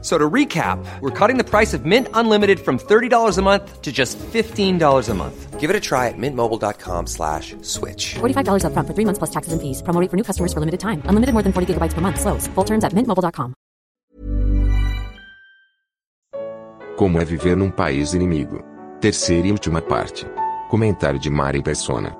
So to recap, we're cutting the price of Mint Unlimited from $30 a month to just $15 a month. Give it a try at mintmobile.com slash switch. $45 upfront for three months plus taxes and fees. Promo rate for new customers for limited time. Unlimited more than 40 gigabytes per month. Slows. Full terms at mintmobile.com. Como é viver num país inimigo? Terceira e última parte. Comentário de Mari Persona.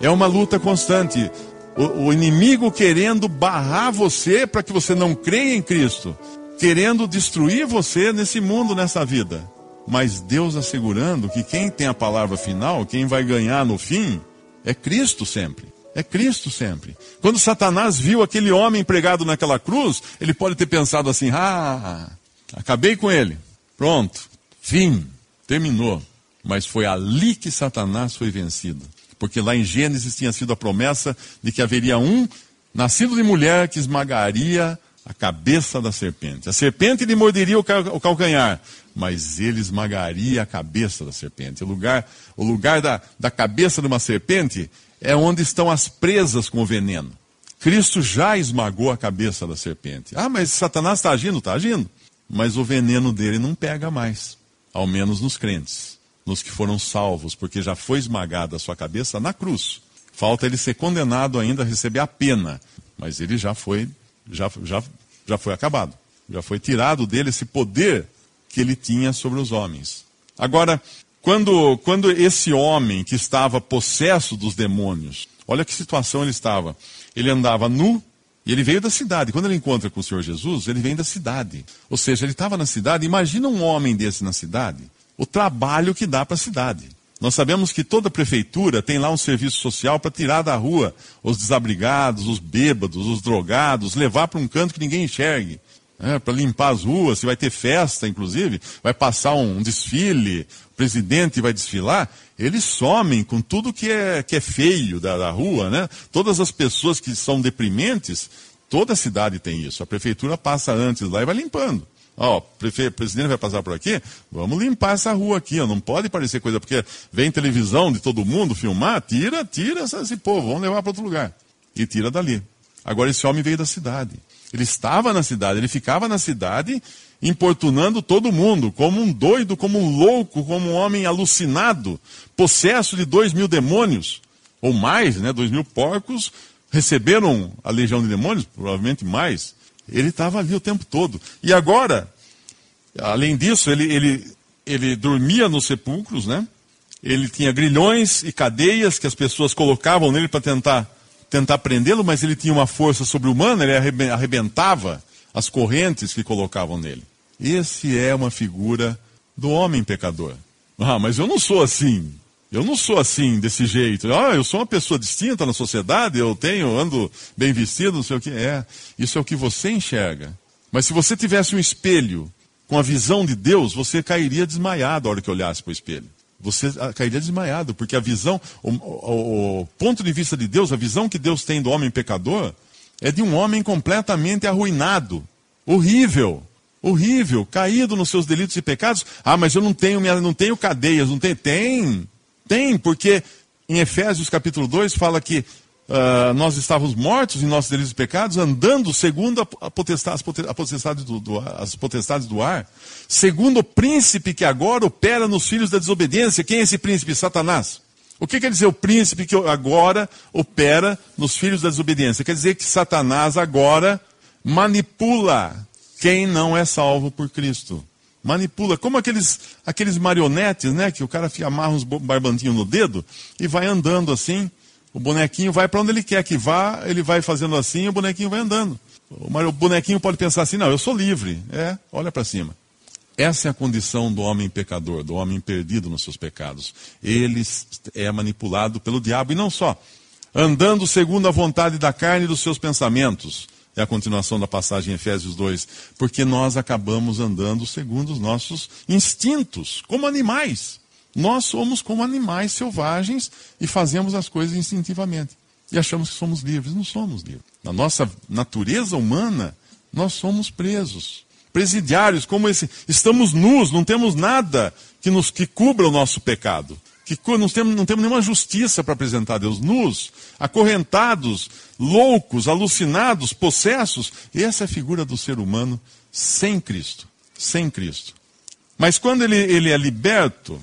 É uma luta constante. O, o inimigo querendo barrar você para que você não creia em Cristo. Querendo destruir você nesse mundo, nessa vida. Mas Deus assegurando que quem tem a palavra final, quem vai ganhar no fim, é Cristo sempre. É Cristo sempre. Quando Satanás viu aquele homem pregado naquela cruz, ele pode ter pensado assim: ah, acabei com ele. Pronto, fim, terminou. Mas foi ali que Satanás foi vencido. Porque lá em Gênesis tinha sido a promessa de que haveria um nascido de mulher que esmagaria a cabeça da serpente. A serpente lhe morderia o calcanhar, mas ele esmagaria a cabeça da serpente. O lugar, o lugar da, da cabeça de uma serpente é onde estão as presas com o veneno. Cristo já esmagou a cabeça da serpente. Ah, mas Satanás está agindo? Está agindo. Mas o veneno dele não pega mais. Ao menos nos crentes, nos que foram salvos, porque já foi esmagada a sua cabeça na cruz. Falta ele ser condenado ainda a receber a pena, mas ele já foi já, já, já foi acabado. Já foi tirado dele esse poder que ele tinha sobre os homens. Agora, quando, quando esse homem que estava possesso dos demônios, olha que situação ele estava. Ele andava nu e ele veio da cidade. Quando ele encontra com o Senhor Jesus, ele vem da cidade. Ou seja, ele estava na cidade. Imagina um homem desse na cidade, o trabalho que dá para a cidade. Nós sabemos que toda prefeitura tem lá um serviço social para tirar da rua os desabrigados, os bêbados, os drogados, levar para um canto que ninguém enxergue. Né, para limpar as ruas, se vai ter festa, inclusive, vai passar um desfile, o presidente vai desfilar, eles somem com tudo que é, que é feio da, da rua, né? Todas as pessoas que são deprimentes, toda a cidade tem isso. A prefeitura passa antes lá e vai limpando. Ó, o presidente vai passar por aqui, vamos limpar essa rua aqui, ó, não pode parecer coisa, porque vem televisão de todo mundo filmar, tira, tira esse povo, vamos levar para outro lugar. E tira dali. Agora esse homem veio da cidade. Ele estava na cidade, ele ficava na cidade importunando todo mundo, como um doido, como um louco, como um homem alucinado, possesso de dois mil demônios, ou mais, né? Dois mil porcos receberam a legião de demônios, provavelmente mais. Ele estava ali o tempo todo. E agora, além disso, ele, ele, ele dormia nos sepulcros, né? Ele tinha grilhões e cadeias que as pessoas colocavam nele para tentar, tentar prendê-lo, mas ele tinha uma força sobre-humana, ele arrebentava as correntes que colocavam nele. Esse é uma figura do homem pecador. Ah, mas eu não sou assim. Eu não sou assim, desse jeito. Ah, eu sou uma pessoa distinta na sociedade, eu tenho, ando bem vestido, não sei o que. É, isso é o que você enxerga. Mas se você tivesse um espelho com a visão de Deus, você cairia desmaiado a hora que olhasse para o espelho. Você ah, cairia desmaiado, porque a visão, o, o, o ponto de vista de Deus, a visão que Deus tem do homem pecador, é de um homem completamente arruinado, horrível, horrível, caído nos seus delitos e pecados. Ah, mas eu não tenho, não tenho cadeias, não tenho. Tem. Tem, porque em Efésios capítulo 2 fala que uh, nós estávamos mortos em nossos delitos e pecados, andando segundo a potestade, a potestade do, do, as potestades do ar, segundo o príncipe que agora opera nos filhos da desobediência. Quem é esse príncipe? Satanás. O que quer dizer o príncipe que agora opera nos filhos da desobediência? Quer dizer que Satanás agora manipula quem não é salvo por Cristo manipula, como aqueles, aqueles marionetes, né? Que o cara amarra uns barbantinhos no dedo e vai andando assim. O bonequinho vai para onde ele quer que vá, ele vai fazendo assim e o bonequinho vai andando. O bonequinho pode pensar assim: não, eu sou livre. É, olha para cima. Essa é a condição do homem pecador, do homem perdido nos seus pecados. Ele é manipulado pelo diabo e não só. Andando segundo a vontade da carne e dos seus pensamentos é a continuação da passagem em Efésios 2. Porque nós acabamos andando segundo os nossos instintos, como animais. Nós somos como animais selvagens e fazemos as coisas instintivamente. E achamos que somos livres. Não somos livres. Na nossa natureza humana, Nós somos presos. Presidiários, como esse. Estamos nus, não temos nada que nos que cubra o nosso pecado. Que não temos, não temos nenhuma justiça para apresentar a Deus. Nus, acorrentados, loucos, alucinados, possessos. Essa é a figura do ser humano sem Cristo. Sem Cristo. Mas quando ele, ele é liberto,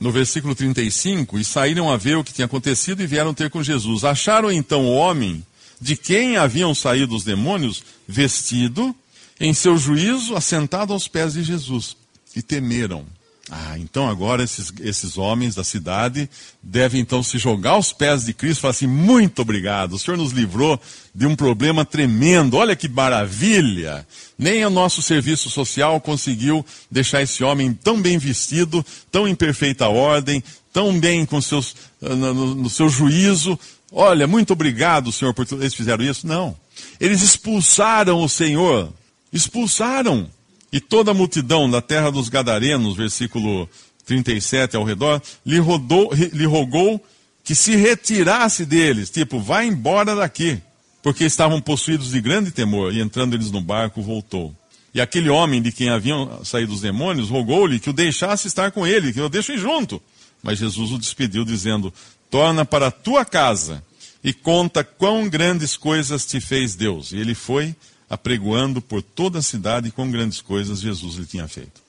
no versículo 35, e saíram a ver o que tinha acontecido e vieram ter com Jesus. Acharam então o homem de quem haviam saído os demônios, vestido, em seu juízo, assentado aos pés de Jesus. E temeram. Ah, então agora esses, esses homens da cidade devem então se jogar aos pés de Cristo e falar assim: muito obrigado, o Senhor nos livrou de um problema tremendo, olha que maravilha. Nem o nosso serviço social conseguiu deixar esse homem tão bem vestido, tão em perfeita ordem, tão bem com seus, ah, no, no seu juízo. Olha, muito obrigado, Senhor, por eles fizeram isso. Não. Eles expulsaram o Senhor, expulsaram e toda a multidão da terra dos Gadarenos, versículo 37 ao redor, lhe, rodou, lhe rogou que se retirasse deles, tipo, vai embora daqui, porque estavam possuídos de grande temor, e entrando eles no barco, voltou. E aquele homem de quem haviam saído os demônios rogou-lhe que o deixasse estar com ele, que o deixe junto. Mas Jesus o despediu, dizendo: Torna para a tua casa e conta quão grandes coisas te fez Deus. E ele foi apregoando por toda a cidade com grandes coisas Jesus lhe tinha feito.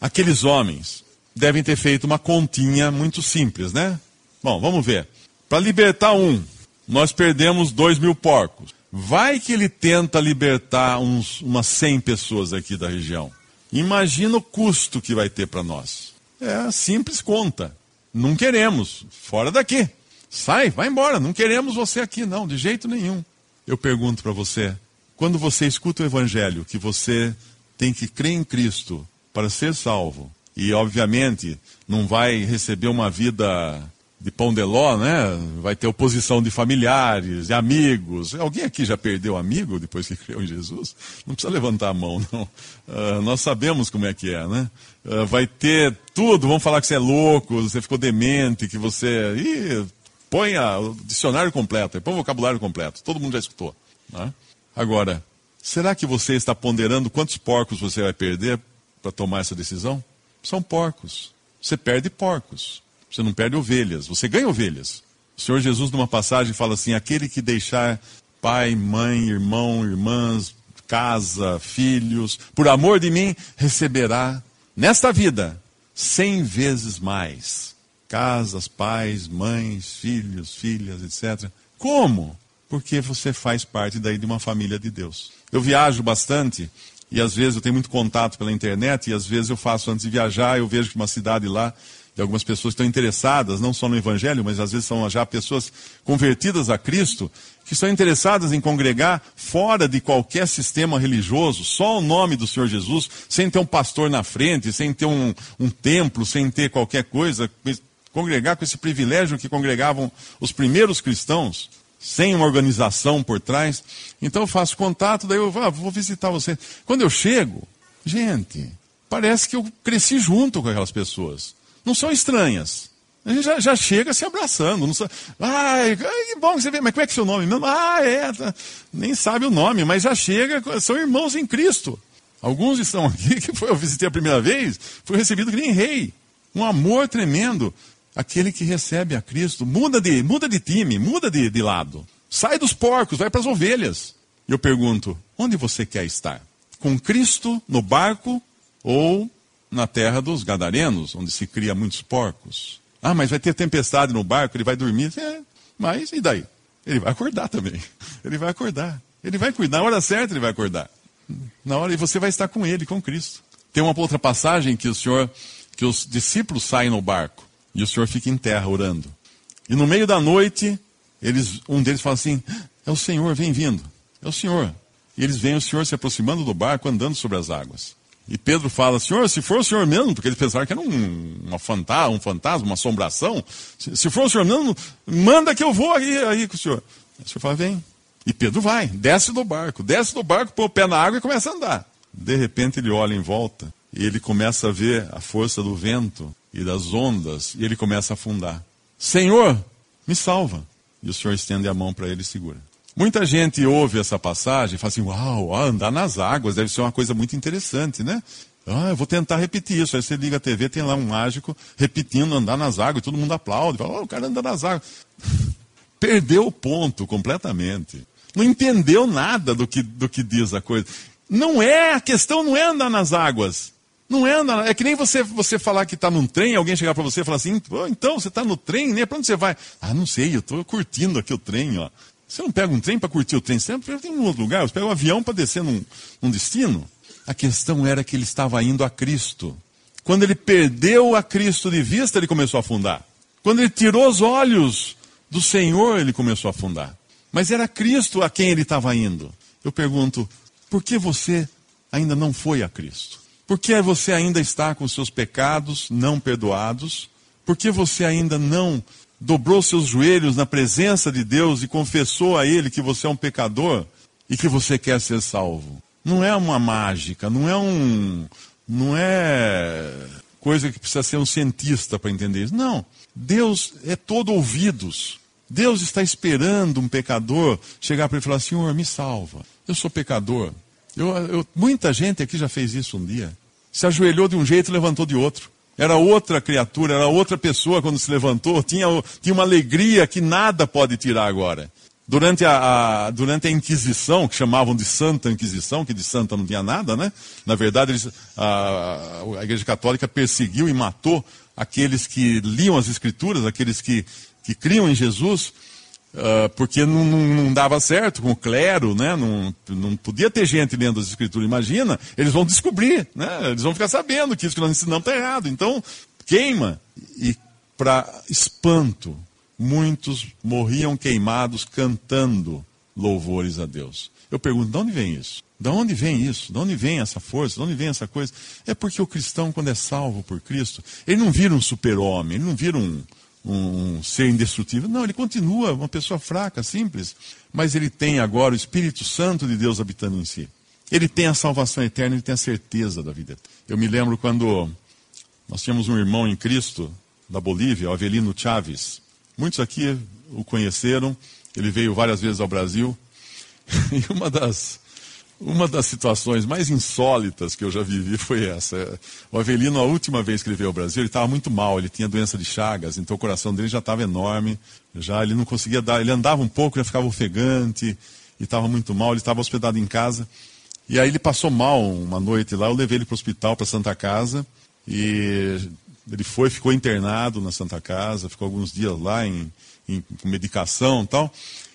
Aqueles homens devem ter feito uma continha muito simples, né? Bom, vamos ver. Para libertar um, nós perdemos dois mil porcos. Vai que ele tenta libertar uns, umas 100 pessoas aqui da região. Imagina o custo que vai ter para nós. É simples conta. Não queremos. Fora daqui. Sai, vai embora. Não queremos você aqui, não, de jeito nenhum. Eu pergunto para você: quando você escuta o Evangelho, que você tem que crer em Cristo para ser salvo, e obviamente não vai receber uma vida de pão de ló, né? Vai ter oposição de familiares, de amigos. Alguém aqui já perdeu amigo depois que creu em Jesus? Não precisa levantar a mão, não. Uh, nós sabemos como é que é, né? Uh, vai ter tudo, vão falar que você é louco, você ficou demente, que você. Ih, põe o dicionário completo, põe o vocabulário completo. Todo mundo já escutou. Né? Agora, será que você está ponderando quantos porcos você vai perder para tomar essa decisão? São porcos. Você perde porcos. Você não perde ovelhas. Você ganha ovelhas. O Senhor Jesus, numa passagem, fala assim: aquele que deixar pai, mãe, irmão, irmãs, casa, filhos, por amor de mim, receberá nesta vida cem vezes mais. Casas, pais, mães, filhos, filhas, etc. Como? Porque você faz parte daí de uma família de Deus. Eu viajo bastante e às vezes eu tenho muito contato pela internet e às vezes eu faço antes de viajar, eu vejo que uma cidade lá e algumas pessoas estão interessadas, não só no Evangelho, mas às vezes são já pessoas convertidas a Cristo, que estão interessadas em congregar fora de qualquer sistema religioso, só o nome do Senhor Jesus, sem ter um pastor na frente, sem ter um, um templo, sem ter qualquer coisa, congregar com esse privilégio que congregavam os primeiros cristãos sem uma organização por trás. Então eu faço contato, daí eu ah, vou visitar você. Quando eu chego, gente, parece que eu cresci junto com aquelas pessoas. Não são estranhas. A gente já, já chega se abraçando. Não sabe, ai, que bom que você vê, mas como é que é seu nome mesmo? Ah, é, tá. nem sabe o nome, mas já chega, são irmãos em Cristo. Alguns estão aqui que foi, eu visitei a primeira vez, foi recebido que nem rei. Um amor tremendo. Aquele que recebe a Cristo, muda de, muda de time, muda de, de lado. Sai dos porcos, vai para as ovelhas. Eu pergunto: onde você quer estar? Com Cristo no barco ou na terra dos Gadarenos, onde se cria muitos porcos? Ah, mas vai ter tempestade no barco, ele vai dormir. É, mas e daí? Ele vai acordar também. Ele vai acordar. Ele vai cuidar, na hora certa ele vai acordar. Na hora e você vai estar com ele, com Cristo. Tem uma outra passagem que o Senhor, que os discípulos saem no barco. E o senhor fica em terra orando. E no meio da noite, eles, um deles fala assim: É o Senhor, vem vindo. É o Senhor. E eles veem o Senhor se aproximando do barco, andando sobre as águas. E Pedro fala: Senhor, se for o Senhor mesmo, porque eles pensaram que era um, uma fantasma, um fantasma, uma assombração. Se, se, for o Senhor mesmo, manda que eu vou aí, aí com o Senhor. O Senhor fala: Vem. E Pedro vai, desce do barco, desce do barco, põe o pé na água e começa a andar. De repente ele olha em volta e ele começa a ver a força do vento e das ondas, e ele começa a afundar. Senhor, me salva. E o Senhor estende a mão para ele e segura. Muita gente ouve essa passagem e fala assim: Uau, andar nas águas deve ser uma coisa muito interessante, né? Ah, eu vou tentar repetir isso. Aí você liga a TV, tem lá um mágico repetindo andar nas águas, e todo mundo aplaude. Fala, oh, o cara anda nas águas. Perdeu o ponto completamente. Não entendeu nada do que, do que diz a coisa. Não é, a questão não é andar nas águas. Não é. É que nem você, você falar que está num trem, alguém chegar para você e falar assim: então, você está no trem, né? Para onde você vai? Ah, não sei, eu estou curtindo aqui o trem, ó. Você não pega um trem para curtir o trem, você tem um outro lugar, você pega um avião para descer num, num destino. A questão era que ele estava indo a Cristo. Quando ele perdeu a Cristo de vista, ele começou a afundar. Quando ele tirou os olhos do Senhor, ele começou a afundar. Mas era Cristo a quem ele estava indo. Eu pergunto, por que você ainda não foi a Cristo? Por que você ainda está com seus pecados não perdoados? Por que você ainda não dobrou seus joelhos na presença de Deus e confessou a Ele que você é um pecador e que você quer ser salvo? não é uma mágica, não é um. não é coisa que precisa ser um cientista para entender isso. Não. Deus é todo ouvidos. Deus está esperando um pecador chegar para ele e falar: Senhor, me salva. Eu sou pecador. Eu, eu, muita gente aqui já fez isso um dia. Se ajoelhou de um jeito e levantou de outro. Era outra criatura, era outra pessoa quando se levantou. Tinha, tinha uma alegria que nada pode tirar agora. Durante a, a, durante a Inquisição, que chamavam de Santa Inquisição, que de santa não tinha nada, né? Na verdade, eles, a, a Igreja Católica perseguiu e matou aqueles que liam as Escrituras, aqueles que, que criam em Jesus, uh, porque não, não, não, dava certo com o clero, né? Não, não podia ter gente lendo as Escrituras. Imagina, eles vão descobrir, né? Eles vão ficar sabendo que isso que nós ensinamos está errado. Então, queima. E para espanto muitos morriam queimados cantando louvores a Deus. Eu pergunto, de onde vem isso? De onde vem isso? De onde vem essa força? De onde vem essa coisa? É porque o cristão, quando é salvo por Cristo, ele não vira um super-homem, ele não vira um, um ser indestrutível. Não, ele continua uma pessoa fraca, simples. Mas ele tem agora o Espírito Santo de Deus habitando em si. Ele tem a salvação eterna, ele tem a certeza da vida. Eu me lembro quando nós tínhamos um irmão em Cristo, da Bolívia, o Avelino Chaves. Muitos aqui o conheceram, ele veio várias vezes ao Brasil. E uma das, uma das situações mais insólitas que eu já vivi foi essa. O Avelino, a última vez que ele veio ao Brasil, ele estava muito mal, ele tinha doença de Chagas, então o coração dele já estava enorme, já ele não conseguia dar, ele andava um pouco, já ficava ofegante, e estava muito mal, ele estava hospedado em casa. E aí ele passou mal uma noite lá, eu levei ele para o hospital, para Santa Casa, e ele foi, ficou internado na Santa Casa, ficou alguns dias lá em, em com medicação e tal.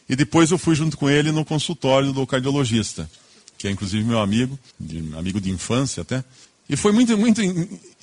E depois eu fui junto com ele no consultório do cardiologista, que é inclusive meu amigo, de, amigo de infância até. E foi muito, muito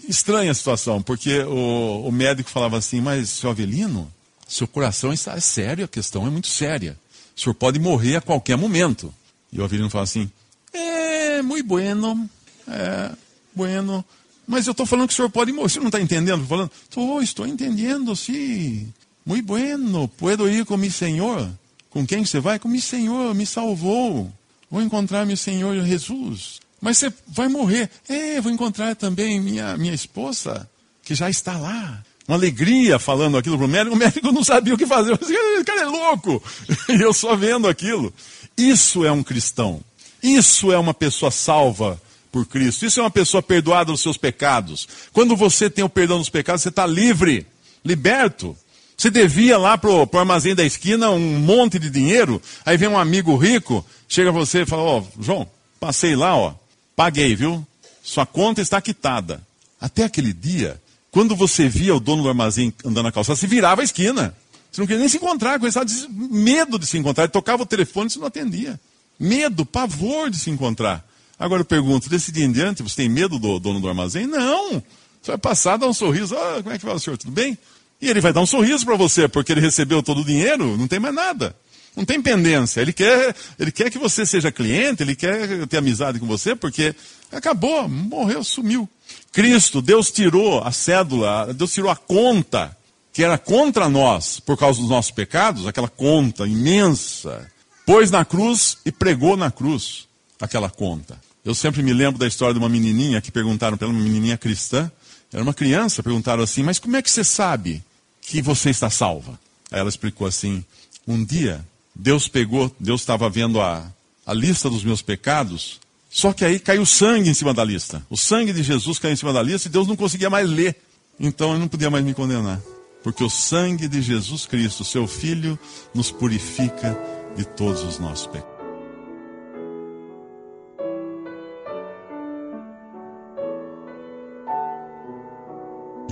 estranha a situação, porque o, o médico falava assim, mas seu Avelino, seu coração está é sério, a questão é muito séria. O senhor pode morrer a qualquer momento. E o Avelino fala assim, é, muito bueno, é, bueno, mas eu estou falando que o senhor pode morrer. Você não está entendendo? Falando, estou, estou entendendo, sim. Muito bueno, puedo ir com meu Senhor. Com quem você vai? Com meu Senhor, me salvou. Vou encontrar meu Senhor Jesus. Mas você vai morrer. É, vou encontrar também minha, minha esposa, que já está lá. Uma alegria falando aquilo para o médico. O médico não sabia o que fazer. Esse cara é louco. E eu só vendo aquilo. Isso é um cristão. Isso é uma pessoa salva por Cristo. Isso é uma pessoa perdoada dos seus pecados. Quando você tem o perdão dos pecados, você está livre, liberto. Você devia lá para o armazém da esquina um monte de dinheiro, aí vem um amigo rico, chega você e fala, ó, oh, João, passei lá, ó, paguei, viu? Sua conta está quitada. Até aquele dia, quando você via o dono do armazém andando na calçada, você virava a esquina. Você não queria nem se encontrar, começava medo de se encontrar. Ele tocava o telefone e você não atendia. Medo, pavor de se encontrar. Agora eu pergunto, desse dia em diante, você tem medo do dono do armazém? Não. Você vai passar, dar um sorriso. Ah, como é que vai o senhor? Tudo bem? E ele vai dar um sorriso para você, porque ele recebeu todo o dinheiro, não tem mais nada. Não tem pendência. Ele quer, ele quer que você seja cliente, ele quer ter amizade com você, porque acabou, morreu, sumiu. Cristo, Deus tirou a cédula, Deus tirou a conta que era contra nós por causa dos nossos pecados, aquela conta imensa, pôs na cruz e pregou na cruz aquela conta. Eu sempre me lembro da história de uma menininha que perguntaram para ela, uma menininha cristã, era uma criança, perguntaram assim: Mas como é que você sabe que você está salva? Aí ela explicou assim: Um dia Deus pegou, Deus estava vendo a, a lista dos meus pecados, só que aí caiu sangue em cima da lista. O sangue de Jesus caiu em cima da lista e Deus não conseguia mais ler. Então ele não podia mais me condenar. Porque o sangue de Jesus Cristo, seu Filho, nos purifica de todos os nossos pecados.